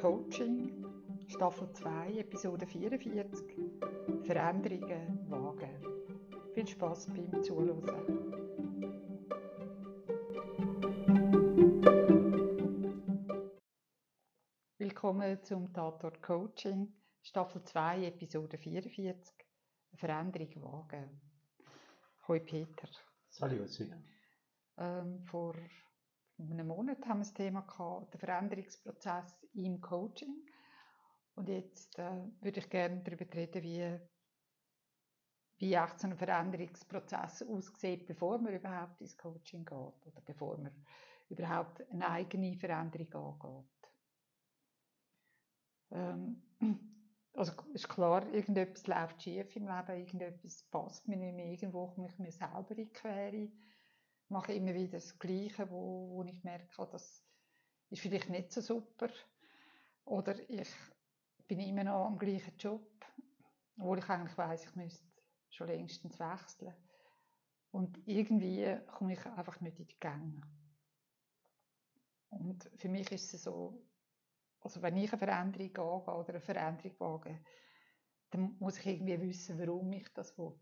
Coaching, Staffel 2, Episode 44. Veränderungen wagen. Viel Spaß beim Zuhören. Willkommen zum Tatort Coaching, Staffel 2, Episode 44. Veränderung wagen. Hoi Peter. Salut, Ähm, vor einem Monat haben wir das Thema gehabt, der Veränderungsprozess im Coaching. Und jetzt äh, würde ich gerne darüber reden, wie, wie auch so ein Veränderungsprozess aussieht, bevor man überhaupt ins Coaching geht oder bevor man überhaupt eine eigene Veränderung angeht. Ähm, also ist klar, irgendetwas läuft schief im Leben, irgendetwas passt mir nicht mehr, irgendwo komme ich mir selber in die Quere mache immer wieder das Gleiche, wo, wo ich merke, das ist vielleicht nicht so super. Oder ich bin immer noch am gleichen Job, obwohl ich eigentlich weiß, ich müsste schon längstens wechseln. Und irgendwie komme ich einfach nicht in die Gänge. Und für mich ist es so, also wenn ich eine Veränderung angehe oder eine Veränderung wage, dann muss ich irgendwie wissen, warum ich das will.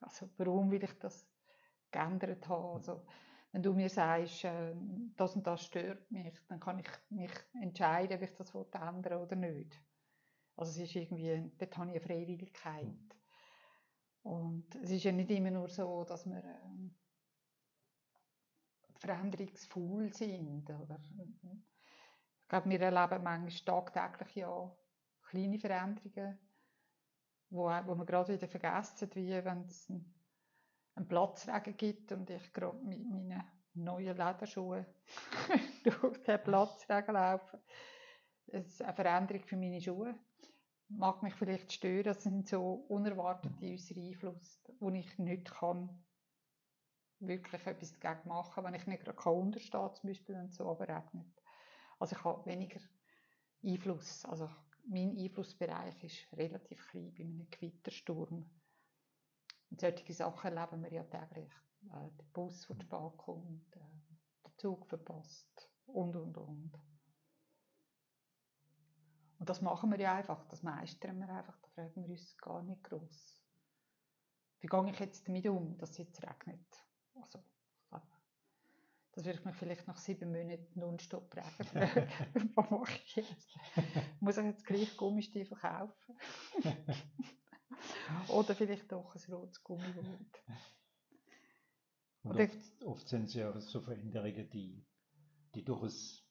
Also warum will ich das geändert habe. Also, wenn du mir sagst, äh, das und das stört mich, dann kann ich mich entscheiden, ob ich das ändern oder nicht. Also es ist irgendwie, dort habe ich eine Freiwilligkeit. Und es ist ja nicht immer nur so, dass wir ähm, veränderungsfaul sind. Oder? Ich glaube, wir erleben manchmal tagtäglich ja kleine Veränderungen, wo, wo wir gerade wieder vergessen, wie wenn es einen Platzregen gibt und ich gerade mit meinen neuen Lederschuhen durch den Platzregen laufe. Das ist eine Veränderung für meine Schuhe. Mag mich vielleicht stören, das sind so unerwartete äußere Einflüsse, wo ich nicht kann wirklich etwas dagegen machen, wenn ich nicht gerade unterstehe, zum Beispiel, es so regnet. Also ich habe weniger Einfluss. Also mein Einflussbereich ist relativ klein bei einem Gewittersturm. Solche Sachen erleben wir ja täglich. Äh, der Bus, der spät kommt, äh, der Zug verpasst und, und, und. Und das machen wir ja einfach, das meistern wir einfach, da fragen wir uns gar nicht groß. Wie gehe ich jetzt damit um, dass es jetzt regnet? Also, das würde ich mich vielleicht nach sieben Monaten nonstop fragen. Was mache ich jetzt? Muss ich jetzt gleich Gummistiefel kaufen? Oder vielleicht doch ein rotes Gummiboot. Oft, oft, sind es ja so Veränderungen, die, die durchaus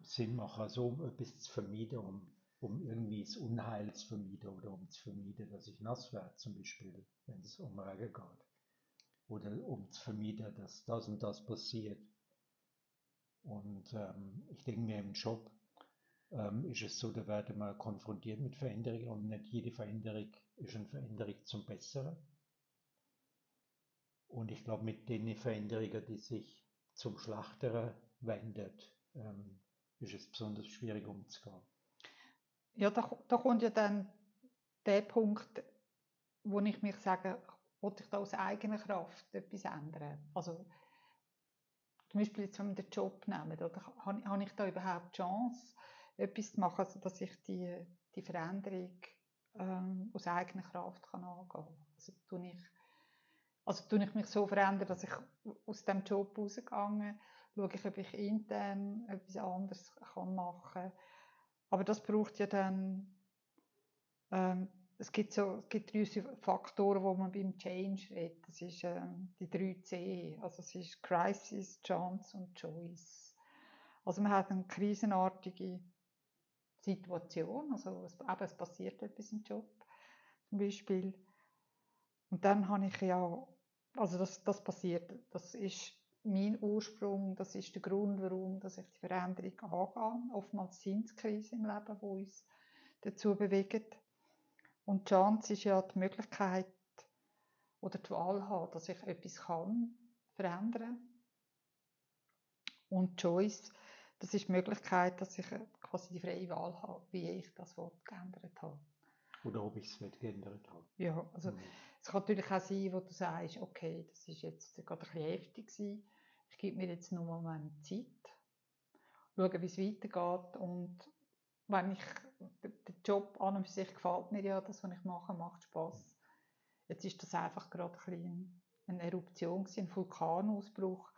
Sinn machen, also um etwas zu vermeiden, um, um irgendwie das Unheil zu vermeiden oder um zu vermeiden, dass ich nass werde, zum Beispiel, wenn es um Regen geht. Oder um zu vermeiden, dass das und das passiert. Und ähm, ich denke mir im Job ähm, ist es so, da werden wir konfrontiert mit Veränderungen und nicht jede Veränderung ist eine Veränderung zum Besseren. Und ich glaube, mit den Veränderungen, die sich zum Schlechteren wendet, ähm, ist es besonders schwierig umzugehen. Ja, da, da kommt ja dann der Punkt, wo ich mich sage, wollte ich da aus eigener Kraft etwas ändern? Also, zum Beispiel jetzt, wenn wir den Job nehmen, oder habe ich da überhaupt Chance, etwas zu machen, also dass ich die, die Veränderung ähm, aus eigener Kraft kann angehen kann. Also tue ich, also tue ich mich so verändern, dass ich aus dem Job rausgegangen schaue ich, ob ich intern etwas anderes kann machen kann. Aber das braucht ja dann, ähm, es gibt so, es gibt drei Faktoren, wo man beim Change redet. Das ist ähm, die drei C. Also es ist Crisis, Chance und Choice. Also man hat eine krisenartige Situation, also es, eben, es passiert etwas im Job zum Beispiel. Und dann habe ich ja, also das, das passiert, das ist mein Ursprung, das ist der Grund, warum dass ich die Veränderung angehe. Oftmals sind es Krisen im Leben, die uns dazu bewegen. Und die Chance ist ja die Möglichkeit oder die Wahl haben, dass ich etwas kann verändern. Und Choice, das ist die Möglichkeit, dass ich quasi die freie Wahl habe, wie ich das Wort geändert habe. Oder ob ich es geändert habe. Ja, also mhm. es kann natürlich auch sein, wo du sagst, okay, das ist jetzt gerade ein bisschen heftig gewesen. Ich gebe mir jetzt noch mal meine Zeit, schaue, wie es weitergeht und wenn ich, der Job an und für sich gefällt mir ja, das, was ich mache, macht Spaß. Jetzt ist das einfach gerade ein eine Eruption, ein Vulkanausbruch.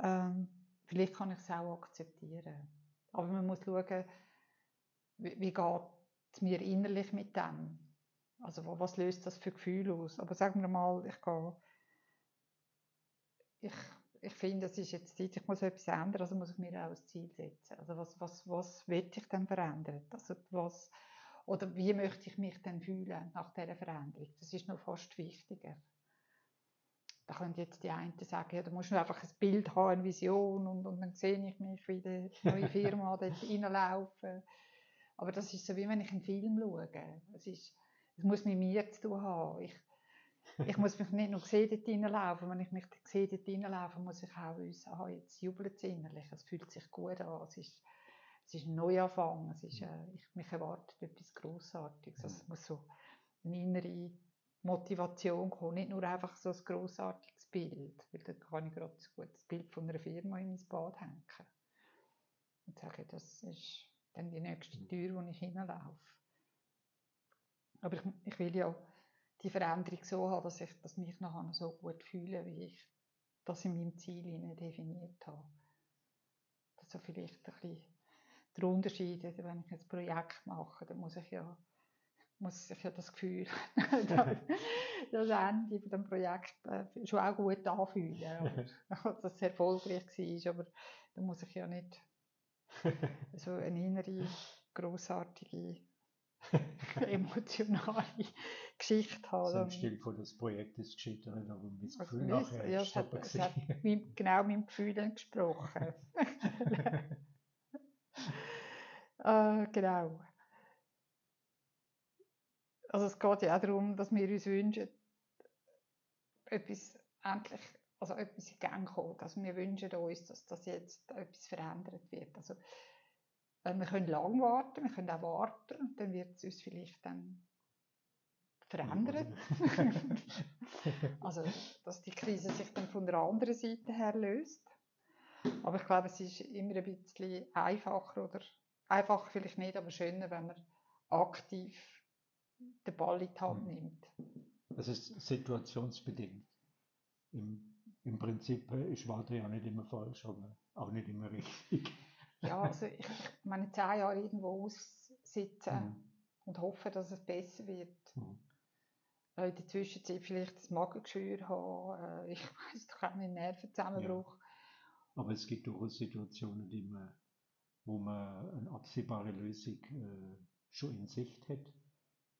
Ähm, vielleicht kann ich es auch akzeptieren. Aber man muss schauen, wie, wie geht es mir innerlich mit dem? Also was löst das für Gefühle aus? Aber sagen wir mal, ich gehe, ich, ich finde, es ist jetzt Zeit, ich muss etwas ändern, also muss ich mir auch ein Ziel setzen. Also was, was, was will ich denn verändern? Also was, oder wie möchte ich mich denn fühlen nach dieser Veränderung? Das ist noch fast wichtiger. Da können jetzt die einen sagen, ja, da musst du einfach ein Bild haben, eine Vision und, und dann sehe ich mich wie die neue Firma dort reinlaufen. Aber das ist so, wie wenn ich einen Film schaue. Es, ist, es muss mit mir zu tun haben. Ich, ich muss mich nicht nur sehen, dort reinlaufen. Wenn ich mich sehe, dort reinlaufen, muss ich auch wissen, aha, jetzt jubelt es innerlich. Es fühlt sich gut an. Es ist, es ist ein Neuanfang. Es ist, äh, ich, mich erwartet etwas Grossartiges. Also es muss so eine innere Motivation kommen. Nicht nur einfach so ein grossartiges Bild. Weil dann kann ich gerade so gut das Bild von einer Firma in mein Bad hängen. Und sage, das ist dann die nächste Tür, wo ich hinlaufe. Aber ich, ich will ja die Veränderung so haben, dass ich dass mich nachher so gut fühle, wie ich das in meinem Ziel definiert habe. Das ist vielleicht ein bisschen der Unterschied, wenn ich ein Projekt mache, dann muss ich ja muss ich ja das Gefühl, das Ende von dem Projekt äh, schon auch gut anfühlen, dass es erfolgreich war, aber da muss ich ja nicht so eine innere, grossartige emotionale Geschichte haben. So im Stil von das Projekt ist gescheitert, aber mein also Gefühl also, nachher ja, es hat, es hat genau meinem Gefühl entsprochen. äh, genau. Also es geht ja auch darum, dass wir uns wünschen, etwas endlich, also etwas in Gang kommt. Also wir wünschen uns, dass das jetzt etwas verändert wird. Also äh, wir können lang warten, wir können auch warten, dann wird es uns vielleicht dann verändern. also, dass die Krise sich dann von der anderen Seite her löst. Aber ich glaube, es ist immer ein bisschen einfacher oder einfacher vielleicht nicht, aber schöner, wenn man aktiv den Ball in die Hand hm. nimmt. Das ist situationsbedingt. Im, im Prinzip ist Walter ja nicht immer falsch, aber auch nicht immer richtig. Ja, also ich, meine, zehn Jahre irgendwo aussitzen mhm. und hoffen, dass es besser wird. Mhm. In der Zwischenzeit vielleicht das Magengeschwür haben, äh, ich weiß doch auch nicht, Nervenzusammenbruch. Ja. Aber es gibt durchaus Situationen, die man, wo man eine absehbare Lösung äh, schon in Sicht hat,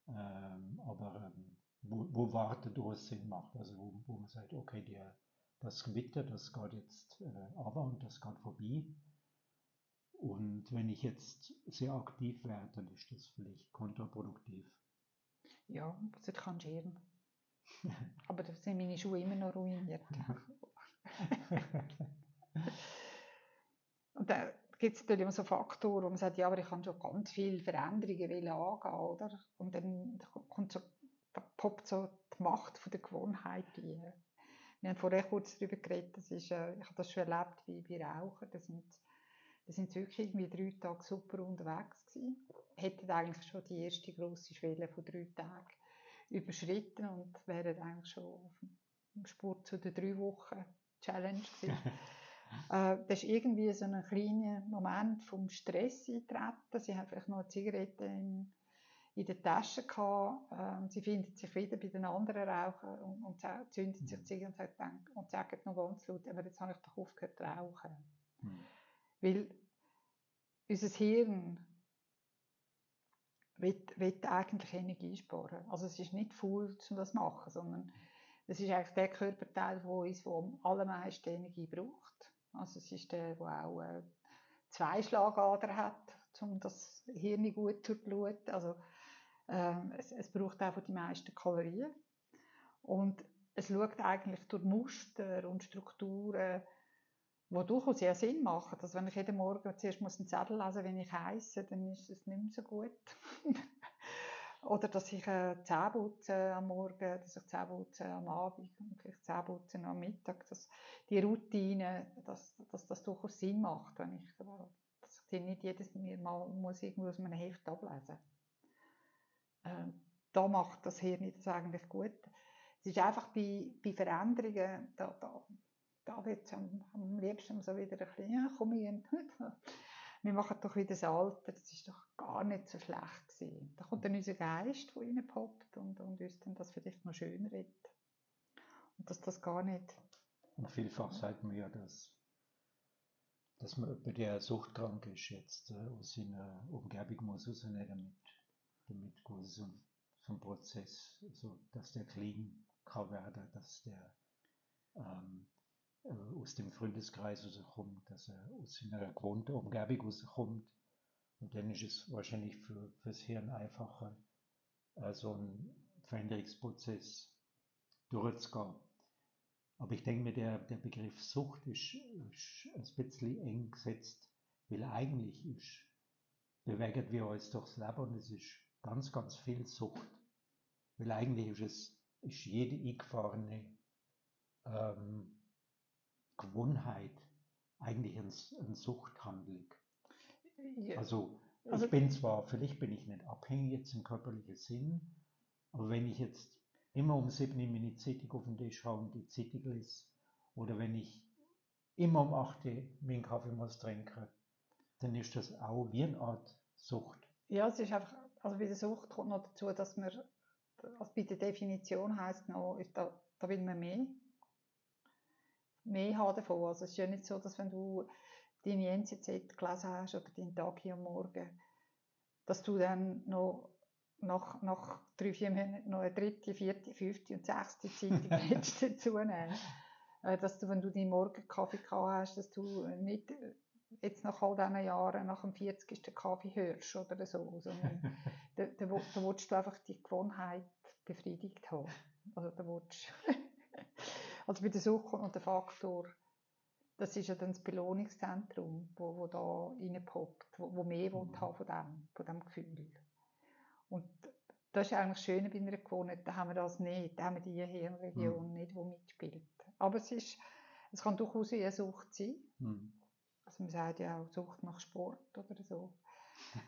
ähm, aber ähm, wo, wo Warten durchaus Sinn macht. Also wo, wo man sagt, okay, der, das Gewitter, das geht jetzt äh, aber und das geht vorbei. Und wenn ich jetzt sehr aktiv werde, dann ist das vielleicht kontraproduktiv. Ja, das kann scheren. Aber da sind meine Schuhe immer noch ruiniert. Und da gibt es natürlich immer so Faktoren, wo man sagt, ja, aber ich kann schon ganz viele Veränderungen angehen, oder? Und dann kommt so, da poppt so die Macht von der Gewohnheit ein. Wir haben vorher kurz darüber geredet, das ist, äh, ich habe das schon erlebt wie bei Rauchern. Das sind wir sind wirklich irgendwie drei Tage super unterwegs gewesen. Hätten eigentlich schon die erste grosse Schwelle von drei Tagen überschritten und wären eigentlich schon auf dem Sport zu der drei Wochen Challenge gewesen. äh, das ist irgendwie so ein kleiner Moment vom Stress eintreten. Sie haben vielleicht noch eine Zigarette in, in der Tasche gehabt. Ähm, sie findet sich wieder bei den anderen Rauchern und, und zündet sich mhm. Zigarette und, und sagt noch ganz laut, aber jetzt habe ich doch aufgehört zu rauchen. Mhm. Weil unser Hirn will, will eigentlich Energie sparen. Also es ist nicht faul, um das zu machen, sondern es ist eigentlich der Körperteil, der uns wo am allermeisten Energie braucht. Also es ist der, der auch äh, zwei Schlagadern hat, um das Hirn gut zu bluten. Also ähm, es, es braucht einfach die meisten Kalorien. Und es schaut eigentlich durch Muster und Strukturen wo durchaus ja Sinn machen. Dass wenn ich jeden Morgen zuerst muss einen Zettel lesen wenn ich heiße, dann ist es nicht mehr so gut. Oder dass ich äh, Zähne am Morgen, dass ich Zähne putze am Abend und vielleicht Zähne putze am Mittag. Dass die Routine, dass, dass das durchaus Sinn macht, wenn ich, dass ich sie nicht jedes Mal muss irgendwo aus einem Heft ablesen. Äh, da macht das Hirn das eigentlich gut. Es ist einfach bei, bei Veränderungen, da, da, da wird es am, am liebsten so wieder ein bisschen, ja, komm ich, wir machen doch wieder das Alter, das ist doch gar nicht so schlecht gewesen. Da kommt dann unser Geist, der reinpoppt und, und uns dann das vielleicht noch schön redet. Und dass das gar nicht... Und vielfach sagt man ja, dass, dass man jemand, der suchtkrank ist, jetzt äh, aus seiner Umgebung muss rausnehmen, damit, damit quasi so, so ein Prozess, so, dass der clean kann werden, dass der ähm, äh, aus dem Freundeskreis rauskommt, dass er aus seiner gewohnten Umgebung rauskommt. Und dann ist es wahrscheinlich für, fürs Hirn einfacher, äh, so einen Veränderungsprozess durchzugehen. Aber ich denke mir, der, der Begriff Sucht ist, ist ein bisschen eng gesetzt, weil eigentlich ist, bewegen wir uns durchs Leben und es ist ganz, ganz viel Sucht. Weil eigentlich ist es, ist jede eingefahrene ähm, Gewohnheit eigentlich eine, eine Suchthandlung. Ja. Also, also ich bin zwar, vielleicht bin ich nicht abhängig jetzt im körperlichen Sinn, aber wenn ich jetzt immer um sieben in meine Zeitung auf den Tisch haue und die Zeitung lese, oder wenn ich immer um acht meinen Kaffee muss trinken, dann ist das auch wie eine Art Sucht. Ja, es ist einfach, also bei der Sucht kommt noch dazu, dass man, also bei der Definition heisst noch, da, da will man mehr mehr haben davon. Also es ist ja nicht so, dass wenn du deine NZZ gelesen hast oder deinen Tag hier am Morgen, dass du dann noch nach, nach drei, vier Monaten noch eine dritte, vierte, fünfte und sechste Zeitung hättest dazu nehmen. Äh, dass du, wenn du deinen Morgenkaffee gehabt hast, dass du nicht jetzt nach all diesen Jahren nach dem 40. Kaffee hörst oder so, sondern da, da, da willst du einfach die Gewohnheit befriedigt haben. Also da willst Also bei der Suche kommt noch der Faktor, das ist ja dann das Belohnungszentrum, wo, wo da reinpoppt, wo, wo mehr mhm. haben von dem, von dem Gefühl. Und das ist eigentlich das Schöne bei einer Gewohnheit, da haben wir das nicht, da haben wir die Hirnregion mhm. nicht, die mitspielt. Aber es ist, es kann durchaus eine Sucht sein. Mhm. Also man sagt ja auch Sucht nach Sport oder so.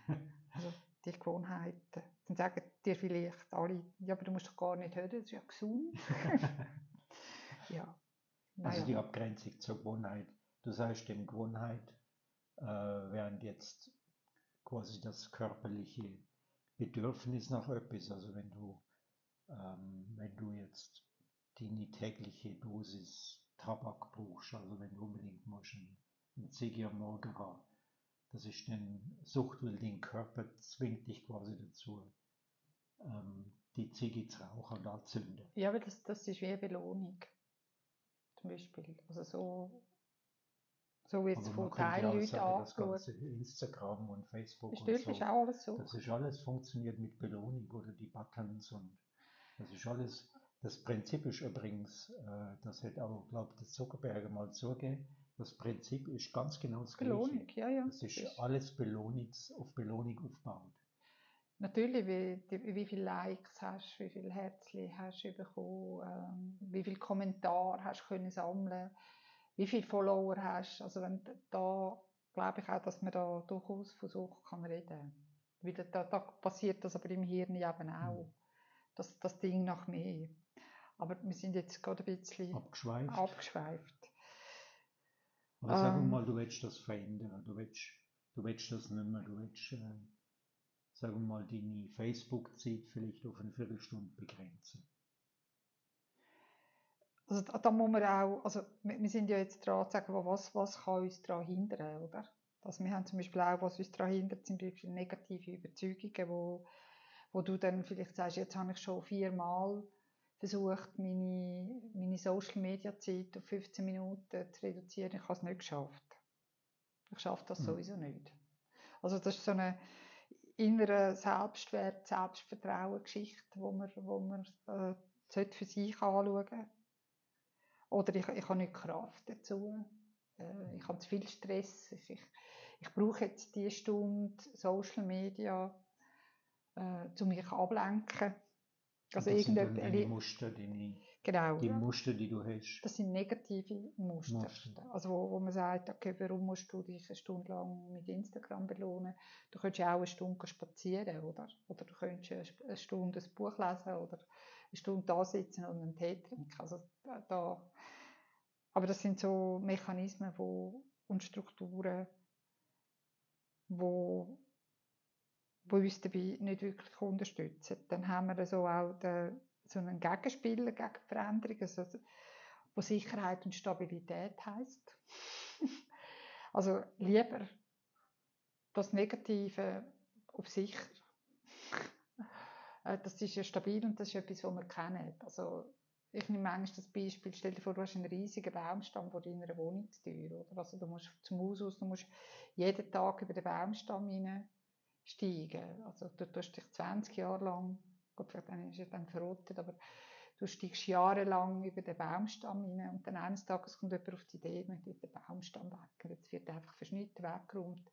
also die Gewohnheiten. Dann sagen dir vielleicht alle, ja, aber du musst doch gar nicht hören, das ist ja gesund. Ja. Naja. Also die Abgrenzung zur Gewohnheit. Du sagst dem Gewohnheit, äh, während jetzt quasi das körperliche Bedürfnis nach etwas, also wenn du, ähm, wenn du jetzt die tägliche Dosis Tabak brauchst, also wenn du unbedingt musst einen Ziggy am Morgen haben, das ist dann Sucht, weil dein Körper zwingt dich quasi dazu, ähm, die Ziege zu rauchen und anzünden. Ja, aber das, das ist wie eine Belohnung zum Beispiel. Also so, so wird es von Teilleuten angeschaut. Instagram und Facebook und so. ist auch alles so. Das ist alles funktioniert mit Belohnung oder die Buttons und das ist alles. Das Prinzip ist übrigens, äh, das hätte auch, glaube ich, der Zuckerberger mal zugegeben, das Prinzip ist ganz genau das Belohnung, Gleiche. Ja, ja. Das ist, ist alles Belohnungs, auf Belohnung aufgebaut. Natürlich, wie, wie viele Likes hast du, wie viele Herzchen hast du bekommen, ähm, wie viele Kommentare hast du können sammeln, wie viele Follower hast Also wenn, da glaube ich auch, dass man da durchaus von Sucht kann reden kann. da, da passiert das aber im Hirn eben auch. Mhm. Das, das Ding nach mehr. Aber wir sind jetzt gerade ein bisschen abgeschweift. abgeschweift. Aber ähm, sagen wir mal, du willst das verändern, du willst, du willst das nicht mehr, du willst... Äh sagen wir mal, deine Facebook-Zeit vielleicht auf eine Viertelstunde begrenzen? Also da, muss man auch, also wir, sind ja jetzt dran zu sagen, was, was kann uns daran hindern, oder? Also wir haben zum Beispiel auch, was uns daran hindert, zum Beispiel negative Überzeugungen, wo, wo du dann vielleicht sagst, jetzt habe ich schon viermal versucht, meine, meine Social-Media-Zeit auf 15 Minuten zu reduzieren. Ich habe es nicht geschafft. Ich schaffe das hm. sowieso nicht. Also das ist so eine, innere Selbstwert, Selbstvertrauen-Geschichte, wo man, wo man äh, für sich anschauen sollte. Oder ich, ich habe nicht Kraft dazu. Äh, ich habe zu viel Stress. Ich, ich brauche jetzt diese Stunde Social Media, äh, um mich ablenken. Also Muster, deine Genau. Die Muster, die du hast. Das sind negative Muster. Muster. Also wo, wo man sagt, okay, warum musst du dich eine Stunde lang mit Instagram belohnen? Du könntest ja auch eine Stunde spazieren, oder? Oder du könntest eine Stunde ein Buch lesen oder eine Stunde da sitzen und einen Tee trinken. Also da, aber das sind so Mechanismen wo, und Strukturen, wo, wo uns dabei nicht wirklich unterstützen. Dann haben wir so auch den, so einen Gegenspieler gegen Veränderungen, also, wo Sicherheit und Stabilität heißt. also lieber das Negative auf sicher. Äh, das ist ja stabil und das ist etwas, was wir kennen. Also ich nehme manchmal das Beispiel, stell dir vor, du hast einen riesigen Baumstamm vor deiner Wohnungstür. Oder? Also du musst zum Haus aus, du musst jeden Tag über den Baumstamm steigen. Also du tust dich 20 Jahre lang Gut, dann ist er dann verrottet, aber du steigst jahrelang über den Baumstamm rein und dann eines Tages kommt jemand auf die Idee, man tut den Baumstamm weg. Jetzt wird einfach verschnitten, weggeräumt.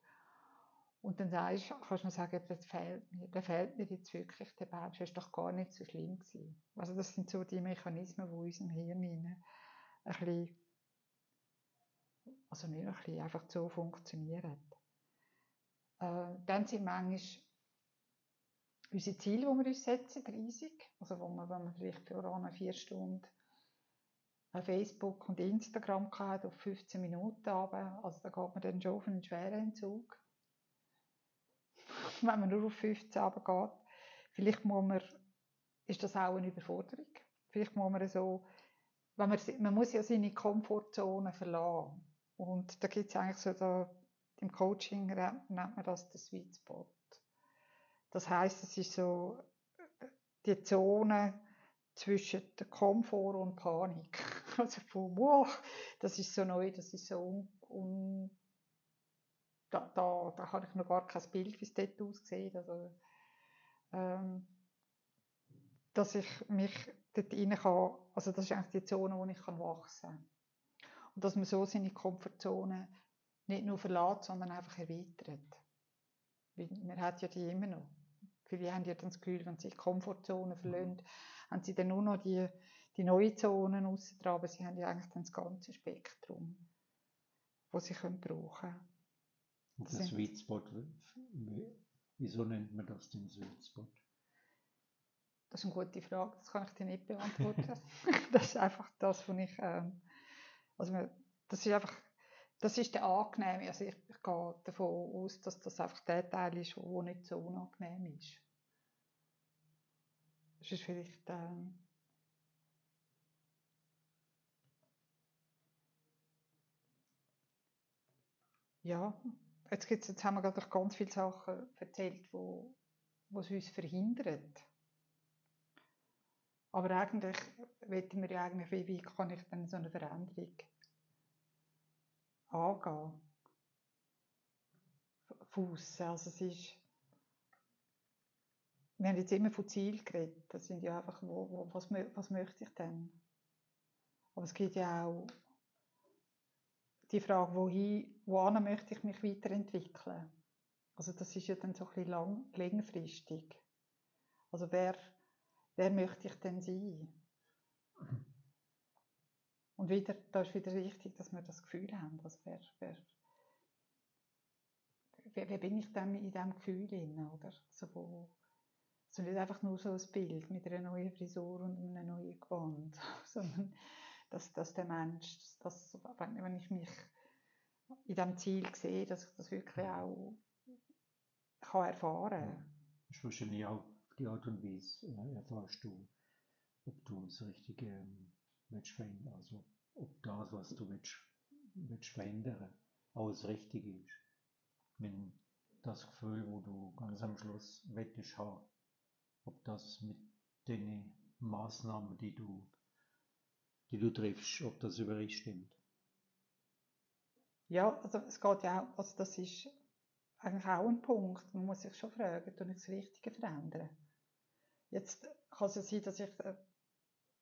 Und dann sagst, kannst du sagen, das fehlt mir, der fehlt mir jetzt wirklich, der Baum, das ist doch gar nicht so schlimm gewesen. Also das sind so die Mechanismen, die in unserem Hirn ein bisschen, also nicht ein bisschen, einfach so funktionieren. Äh, dann sind manchmal unsere Ziele, die wir uns setzen, riesig. Also wo man, wenn man vielleicht voran vier Stunden Facebook und Instagram hat, auf 15 Minuten runter, also da geht man dann schon auf einen schweren Entzug. wenn man nur auf 15 runter geht. Vielleicht muss man, ist das auch eine Überforderung. Vielleicht muss man so, wenn man, man muss ja seine Komfortzone verlassen. Und da gibt es eigentlich so, da, im Coaching nennt man das den Sweet Spot. Das heißt, es ist so die Zone zwischen der Komfort und Panik. Also von, wow, das ist so neu, das ist so un, un da, da, da habe ich noch gar kein Bild, wie es dort aussieht. Also, ähm, dass ich mich dort rein kann, also das ist eigentlich die Zone, wo ich kann wachsen kann. Und dass man so seine Komfortzone nicht nur verlässt, sondern einfach erweitert. Man hat ja die immer noch. Viele haben ja dann das Gefühl, wenn sie die Komfortzone mhm. verlassen, haben sie dann nur noch die, die neuen Zonen aussen dran, aber sie haben ja eigentlich dann das ganze Spektrum, das sie können brauchen können. Und der Sweet Spot, wieso nennt man das den Sweet Spot? Das ist eine gute Frage, das kann ich dir nicht beantworten. das ist einfach das, was ich, ähm, also das ist einfach das ist der angenehme. Also ich, ich gehe davon aus, dass das einfach der Teil ist, der nicht so unangenehm ist. Das ist vielleicht ähm, ja, jetzt, gibt's, jetzt haben wir gerade ganz viele Sachen erzählt, wo, es uns verhindert. Aber eigentlich wollten wir ja eigentlich, wie, wie kann ich dann so eine Veränderung angehen. Fuß. Also es ist, wir haben jetzt immer von Ziel geredet. Das sind ja einfach, wo, wo, was, was möchte ich denn? Aber es gibt ja auch die Frage, wohin, wohin möchte ich mich weiterentwickeln? Also das ist ja dann so ein bisschen lang, längerfristig. Also wer, wer möchte ich denn sein? Und wieder, da ist wieder wichtig, dass wir das Gefühl haben. Also wer, wer, wer, wer bin ich denn in diesem Gefühl drin, oder? Also wo, also nicht einfach nur so ein Bild mit einer neuen Frisur und einem neuen Gewand, sondern dass, dass der Mensch, dass, wenn, wenn ich mich in diesem Ziel sehe, dass ich das wirklich auch kann erfahren kann. Das ist wahrscheinlich auch die Art und Weise, äh, erfährst du, ob du das richtige ähm, willst verändern. Also ob das, was du willst, willst verändern, auch das Richtige ist. Wenn das Gefühl, wo du ganz am Schluss wettest ob das mit den Maßnahmen, die du, die du triffst, ob das übereinstimmt. Ja, also es geht ja auch, also das ist eigentlich auch ein Punkt. Man muss sich schon fragen, tue ich das Richtige verändern? Jetzt kann es ja sein, dass ich äh,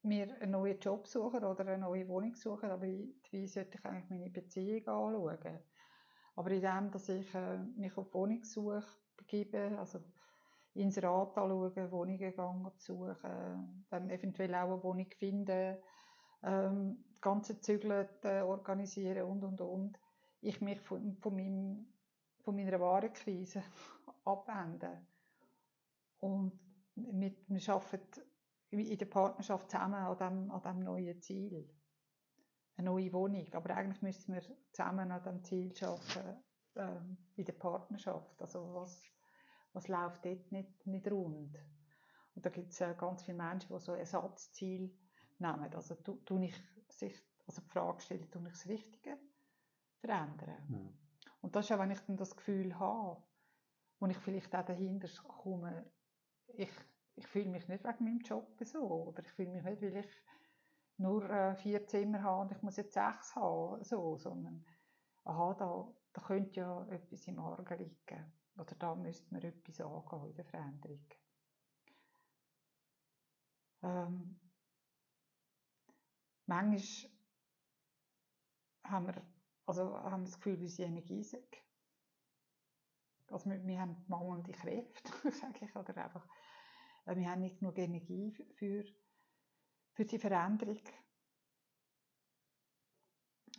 mir einen neuen Job suchen oder eine neue Wohnung suchen, aber wie sollte ich eigentlich meine Beziehung anschauen? Aber in dem, dass ich äh, mich auf Wohnungssuche begebe, also Inserat anschauen, Wohnungen besuchen, dann eventuell auch eine Wohnung finden, ähm, das ganze Zügeln äh, organisieren und und und. Ich mich von, von, meinem, von meiner Warenkrise abwenden. Und mit, wir arbeiten in der Partnerschaft zusammen an diesem, an diesem neuen Ziel. Eine neue Wohnung. Aber eigentlich müssen wir zusammen an diesem Ziel arbeiten, ähm, in der Partnerschaft. Also was, was läuft dort nicht, nicht rund? Und da gibt es äh, ganz viele Menschen, die so ein Ersatzziel nehmen. Also tu, tu ich sich, also die Frage stellen, tue ich das Richtige verändern? Mhm. Und das ist auch, wenn ich dann das Gefühl habe, wo ich vielleicht auch dahinter komme, ich, ich fühle mich nicht wegen meinem Job so, oder ich fühle mich nicht, weil ich nur äh, vier Zimmer habe und ich muss jetzt sechs haben, so, sondern aha, da, da könnte ja etwas im Argen liegen. Oder da müsste man etwas angehen in der Veränderung. Ähm, manchmal haben wir, also haben wir das Gefühl, sie Energie sind. Also wir, wir haben mangelnde Kräfte, sage ich, oder einfach, wir haben nicht genug Energie für, für die Veränderung.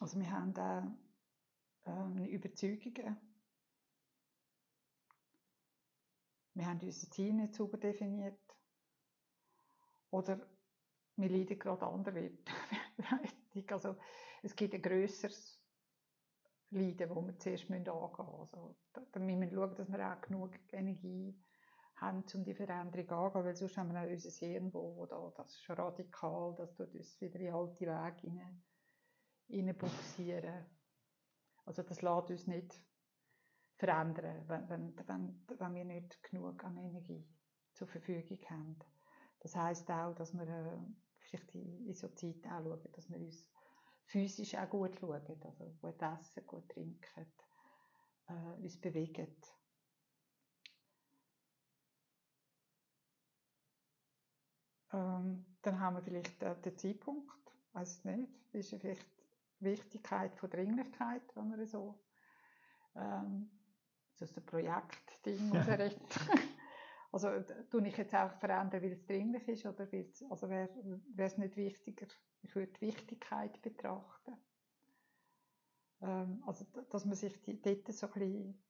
Also wir haben auch äh, Überzeugungen. Wir haben unser Ziel nicht sauber definiert. Oder wir leiden gerade anderweitig. also es gibt ein grösseres Leiden, das wir zuerst angehen müssen. Also, da müssen wir schauen, dass wir auch genug Energie haben, um die Veränderung anzugehen, weil sonst haben wir auch unser Hirn, wo, da, das ist schon radikal, das tut uns wieder in alte Wege hineinbuxieren. Also das lässt uns nicht verändern, wenn, wenn, wenn, wenn wir nicht genug an Energie zur Verfügung haben. Das heißt auch, dass wir äh, vielleicht in so Zeit auch schauen, dass wir uns physisch auch gut schauen, also gut essen, gut trinken, äh, uns bewegen. Ähm, dann haben wir vielleicht äh, den Zeitpunkt, weiß nicht, ist ja vielleicht Wichtigkeit von Dringlichkeit, wenn wir so ähm, das ist ein Projektding ja. Also tue ich jetzt auch verändern, weil es dringlich ist oder also wäre es nicht wichtiger? Ich würde die Wichtigkeit betrachten. Ähm, also dass man sich die, dort so ein bisschen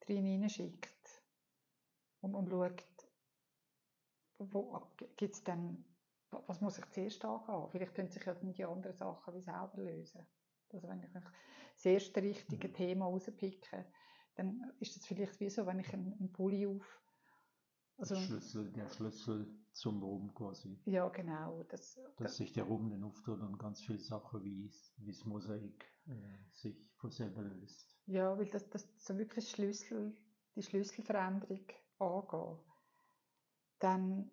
drin hineinschickt und, und schaut, wo gibt es dann, was muss ich zuerst angehen? Vielleicht können sich ja dann die anderen Sachen wie selber lösen. Also wenn ich das erste richtige mhm. Thema rauspicke, dann ist das vielleicht wie so, wenn ich einen, einen Pulli auf also, Schlüssel, der Schlüssel zum Rum quasi. Ja, genau. Das, Dass das, sich der Rum dann auftut und ganz viele Sachen wie, wie das Mosaik äh, sich von selber löst. Ja, weil das, das so wirklich Schlüssel, die Schlüsselveränderung angeht. Dann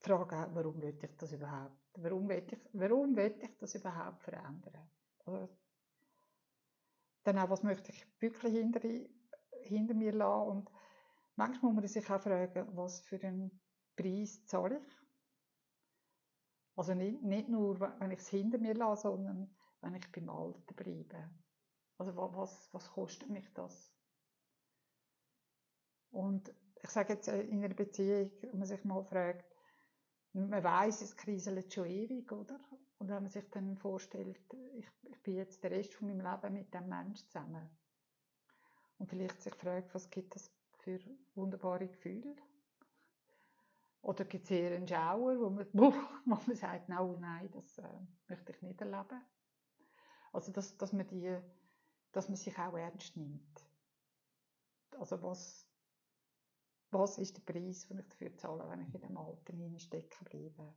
Frage auch, warum will ich das überhaupt? Warum will ich, warum will ich das überhaupt verändern? Oder dann auch, was möchte ich wirklich hinter, hinter mir lassen und Manchmal muss man sich auch fragen, was für einen Preis zahle ich? Also nicht, nicht nur, wenn ich es hinter mir lasse, sondern wenn ich beim Alten bleibe. Also was, was kostet mich das? Und ich sage jetzt äh, in einer Beziehung, wenn man sich mal fragt, man weiß, es kriselt schon ewig, oder? Und wenn man sich dann vorstellt, ich, ich bin jetzt den Rest von meinem Leben mit dem Menschen zusammen. Und vielleicht sich fragt, was gibt es für wunderbare Gefühle? Oder gibt es eher einen Schauer, wo man, wo man sagt, no, nein, das äh, möchte ich nicht erleben? Also, dass, dass, man die, dass man sich auch ernst nimmt. Also, was, was ist der Preis, den ich dafür zahle, wenn ich in dem Alter stecken bleibe?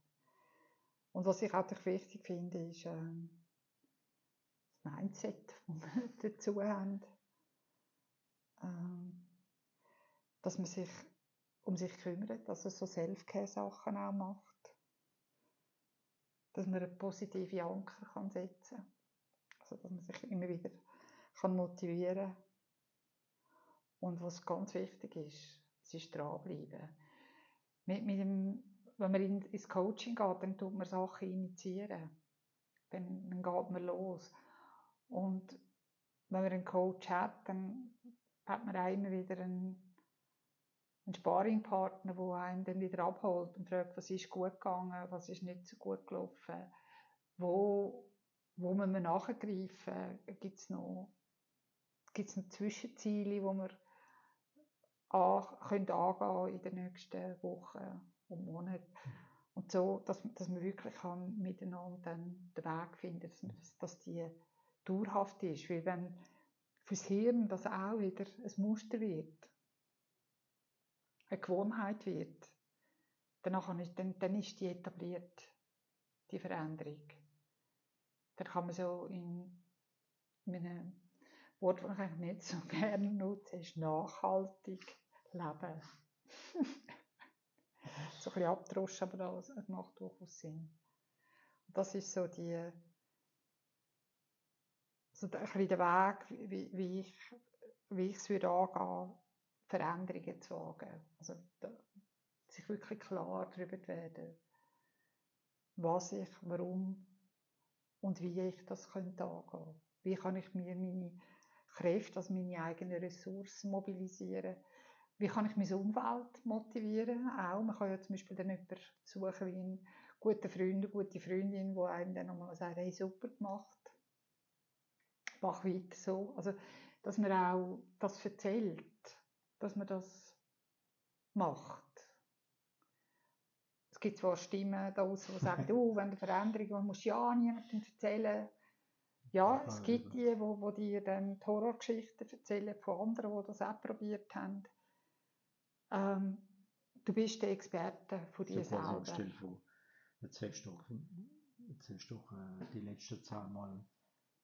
Und was ich auch wichtig finde, ist ähm, das Mindset, das wir dazu haben. Ähm, dass man sich um sich kümmert, dass er so Self-Care-Sachen auch macht. Dass man eine positive Anker kann setzen kann. Also, dass man sich immer wieder kann motivieren kann. Und was ganz wichtig ist, es ist dranbleiben. Mit, mit dem, wenn man in, ins Coaching geht, dann tut man Sachen initiieren. Dann, dann geht man los. Und wenn man einen Coach hat, dann hat man auch immer wieder einen ein Sparringpartner, der einen dann wieder abholt und fragt, was ist gut gegangen, was ist nicht so gut gelaufen, wo, wo müssen nachgreifen, gibt es noch, noch Zwischenziele, die wir an, können angehen in den nächsten Wochen und Monaten. Und so, dass, dass man wirklich kann miteinander dann den Weg finden dass, dass die dauerhaft ist. Weil wenn fürs Hirn das auch wieder ein Muster wird, eine Gewohnheit wird, dann, ist, dann, dann ist die etabliert, die Veränderung. Dann kann man so in, in einem Wort, das ich nicht so gerne nutze, ist nachhaltig leben. so ein bisschen abdroschen, aber das macht durchaus Sinn. Und das ist so die, so ein bisschen der Weg, wie, wie ich, wie ich es würde angehen, Veränderungen zu wagen. Also, da, sich wirklich klar darüber werden, was ich, warum und wie ich das könnte angehen. Wie kann ich mir meine Kräfte, also meine eigenen Ressourcen mobilisieren? Wie kann ich mein Umfeld motivieren? Auch, man kann ja zum Beispiel dann jemanden suchen wie einen guten Freund, eine gute Freundin, die einem dann nochmal sagt, hey, super gemacht, mach weiter so. Also, dass man auch das erzählt, dass man das macht. Es gibt zwar Stimmen da die sagen, oh, wenn du Veränderungen musst du ja niemandem erzählen. Ja, es gibt die, wo, wo dir dann die Horrorgeschichten erzählen von anderen, die das auch probiert haben. Ähm, du bist der Experte von dir selber. Stell vor, jetzt hast du, jetzt hast du äh, die letzten Zeit mal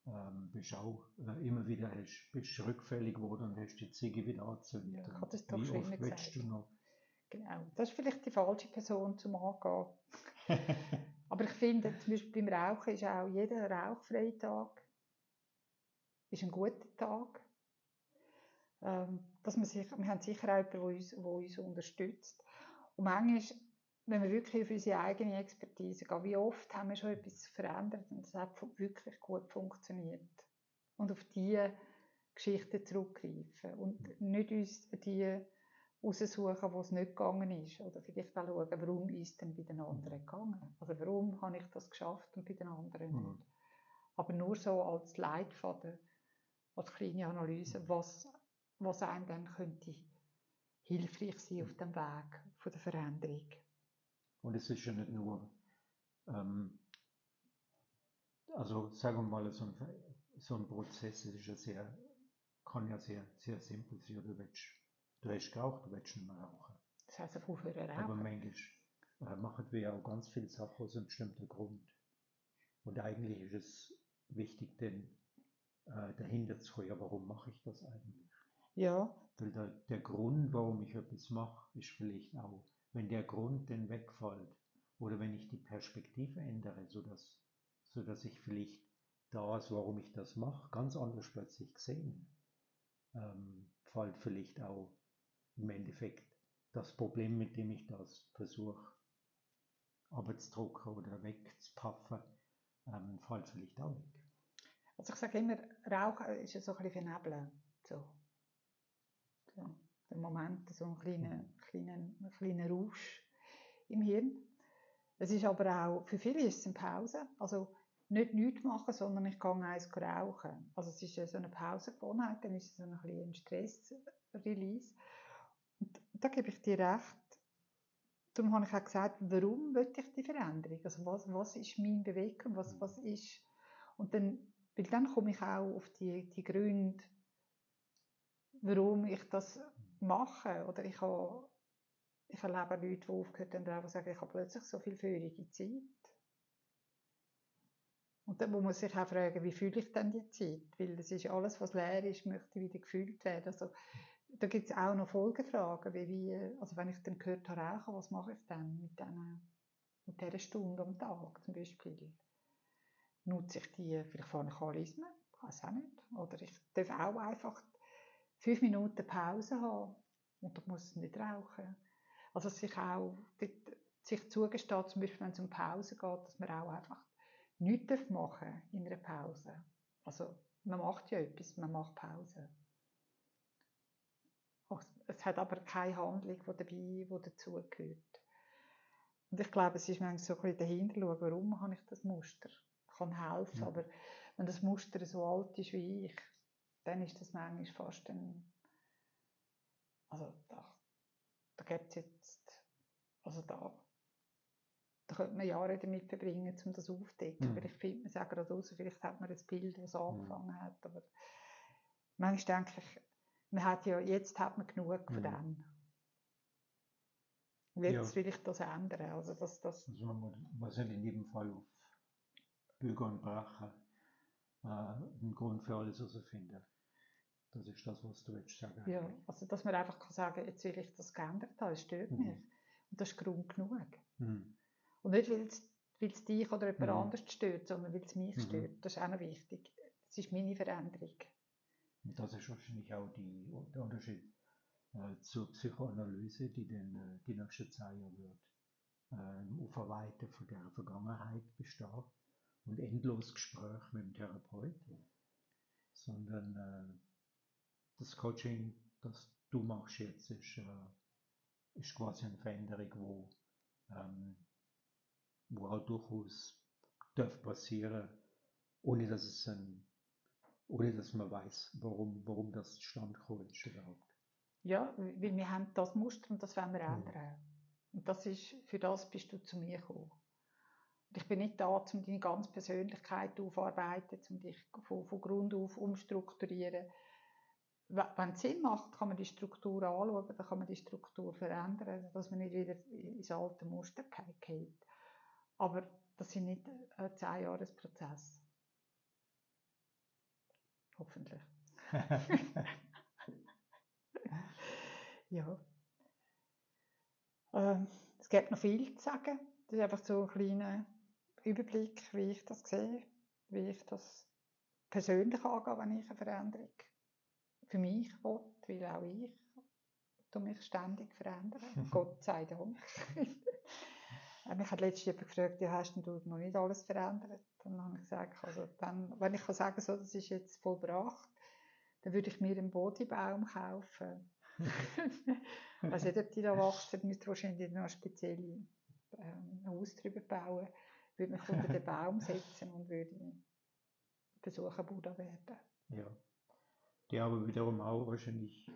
ähm, bist auch äh, immer wieder hast, bist rückfällig geworden und hast die Ziege wieder angezündet. Ja, das doch Wie oft willst du noch? Genau, das ist vielleicht die falsche Person zum Angehen. Aber ich finde, zum Beispiel beim Rauchen ist auch jeder rauchfreie Tag ist ein guter Tag. Ähm, dass man sich, wir haben sicher auch jemanden, der uns, der uns unterstützt. Und manchmal wenn wir wirklich auf unsere eigene Expertise gehen, wie oft haben wir schon etwas verändert und es hat wirklich gut funktioniert. Und auf diese Geschichten zurückgreifen und nicht uns die raussuchen, wo es nicht gegangen ist. Oder vielleicht auch schauen, warum ist es denn bei den anderen gegangen. Also warum habe ich das geschafft und bei den anderen nicht. Mhm. Aber nur so als Leitfaden, als kleine Analyse, was, was einem dann könnte hilfreich sein auf dem Weg von der Veränderung. Und es ist ja nicht nur, ähm, also sagen wir mal, so ein, so ein Prozess ist ja sehr, kann ja sehr, sehr simpel sein. Du, willst, du hast geraucht, du willst nicht mehr rauchen. Das heißt, aufhören rauchen. Aber manchmal äh, machen wir auch ganz viele Sachen aus einem bestimmten Grund. Und eigentlich ist es wichtig, denn äh, dahinter zu kommen, ja, warum mache ich das eigentlich? Ja. Weil der, der Grund, warum ich etwas mache, ist vielleicht auch wenn der Grund denn wegfällt oder wenn ich die Perspektive ändere, sodass, sodass ich vielleicht das, warum ich das mache, ganz anders plötzlich gesehen, ähm, fällt vielleicht auch im Endeffekt das Problem, mit dem ich das versuche abzudrucken oder wegzupaffen, ähm, fällt vielleicht auch weg. Also ich sage immer, Rauchen ist so ein bisschen vernebeln. So. so der Moment, so ein kleiner, kleiner, kleiner Rausch im Hirn. Es ist aber auch, für viele ist es eine Pause. Also nicht nichts machen, sondern ich gehe eins rauchen. Also es ist so eine Pausengewohnheit, dann ist es so ein, ein Stress-Release. Und da gebe ich dir recht. Darum habe ich auch gesagt, warum will ich die Veränderung? Also was, was ist mein Bewegung? Was, was ist... Und dann, weil dann komme ich auch auf die, die Gründe, warum ich das machen. Oder ich habe, ich erlebe Leute, die aufgehört haben, die sagen, ich habe plötzlich so viel feurige Zeit. Und dann muss man sich auch fragen, wie fühle ich denn die Zeit? Weil das ist alles, was leer ist, möchte wieder gefüllt werden. Also, da gibt es auch noch Folgefragen, wie, wie, also wenn ich dann gehört habe, was mache ich dann mit, diesen, mit dieser Stunde am Tag zum Beispiel? Nutze ich die, vielleicht fahre ich Charismen, ich weiß auch nicht. Oder ich darf auch einfach fünf Minuten Pause haben und ich muss nicht rauchen. Also sich auch sich zugesteht, zum Beispiel wenn es um Pause geht, dass man auch einfach nichts machen in einer Pause. Also man macht ja etwas, man macht Pause. Es es hat aber keine Handlung, die dabei, die dazugehört. Und ich glaube, es ist manchmal so ein bisschen dahinter schauen, warum habe ich das Muster. Kann helfen, ja. aber wenn das Muster so alt ist wie ich, dann ist das manchmal fast ein, also da, da gibt es jetzt, also da, da könnte man Jahre damit verbringen, um das aufzudecken. Mhm. Aber ich finde, man sagt gerade raus, vielleicht hat man ein Bild, das angefangen mhm. hat, aber manchmal denke ich, man hat ja, jetzt hat man genug von mhm. dem. Und jetzt ja. will ich das ändern. Also, das, das also man muss in jedem Fall auf Bügeln und Brachen äh, einen Grund für alles herausfinden. Das ist das, was du jetzt sagen Ja, also dass man einfach kann sagen jetzt will ich das geändert haben, es stört mhm. mich. Und das ist Grund genug. Mhm. Und nicht, weil es dich oder jemand mhm. anderes stört, sondern weil es mich mhm. stört. Das ist auch noch wichtig. Das ist meine Veränderung. Und das ist wahrscheinlich auch die, der Unterschied äh, zur Psychoanalyse, die dann äh, die nächsten zwei Jahre wird äh, auf Erweitern von der Vergangenheit bestehen und endlos Gespräch mit dem Therapeuten, sondern äh, das Coaching, das du machst jetzt, ist, äh, ist quasi eine Veränderung, wo, ähm, wo auch durchaus darf passieren, ohne dass es ein, ohne dass man weiß, warum, warum das zustande gekommen ist überhaupt. Ja, weil wir haben das Muster und das wollen wir ändern. Und das ist, für das bist du zu mir gekommen. Ich bin nicht da, um deine ganze Persönlichkeit aufzuarbeiten, um dich von, von Grund auf umstrukturieren. Wenn es Sinn macht, kann man die Struktur anschauen, dann kann man die Struktur verändern, dass man nicht wieder ins alte Muster geht. Aber das ist nicht ein zehn Jahres Prozess. Hoffentlich. ja. Ähm, es gibt noch viel zu sagen. Das ist einfach so ein kleiner Überblick, wie ich das sehe, wie ich das persönlich angehe, wenn ich eine Veränderung für mich will, weil auch ich mich ständig verändern. Gott sei Dank. Mich hat letztens jemand gefragt, ja, hast du noch nicht alles verändert? Dann habe ich gesagt, also dann, wenn ich kann sagen so, das ist jetzt vollbracht, dann würde ich mir einen Bodybaum kaufen. also nicht, ob die da wachsen, müsste wahrscheinlich noch spezielle ähm, Haus drüber bauen würde mich unter den Baum setzen und würde versuchen, Buddha werden. Ja. Die aber wiederum auch wahrscheinlich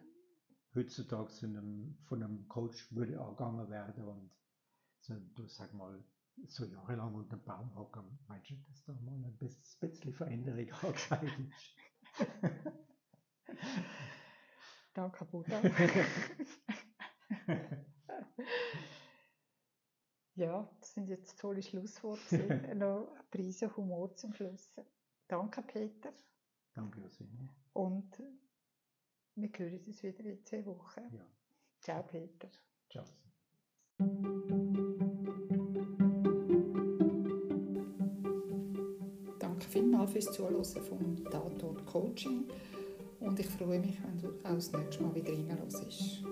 heutzutage von einem, von einem Coach würde angegangen werden und so, du sag mal, so jahrelang unter dem Baum hocken, meinst du, dass da mal ein bisschen Veränderung angezeigt ist? Danke, Buddha. Ja, das sind jetzt tolle Schlussworte. noch Preise Humor zum Schluss. Danke, Peter. Danke, Josina. Und wir hören uns wieder in zwei Wochen. Ja. Ciao, Peter. Ciao. Danke vielmals fürs Zuhören vom Tatort Coaching und ich freue mich, wenn du auch das nächste Mal wieder reinhörst.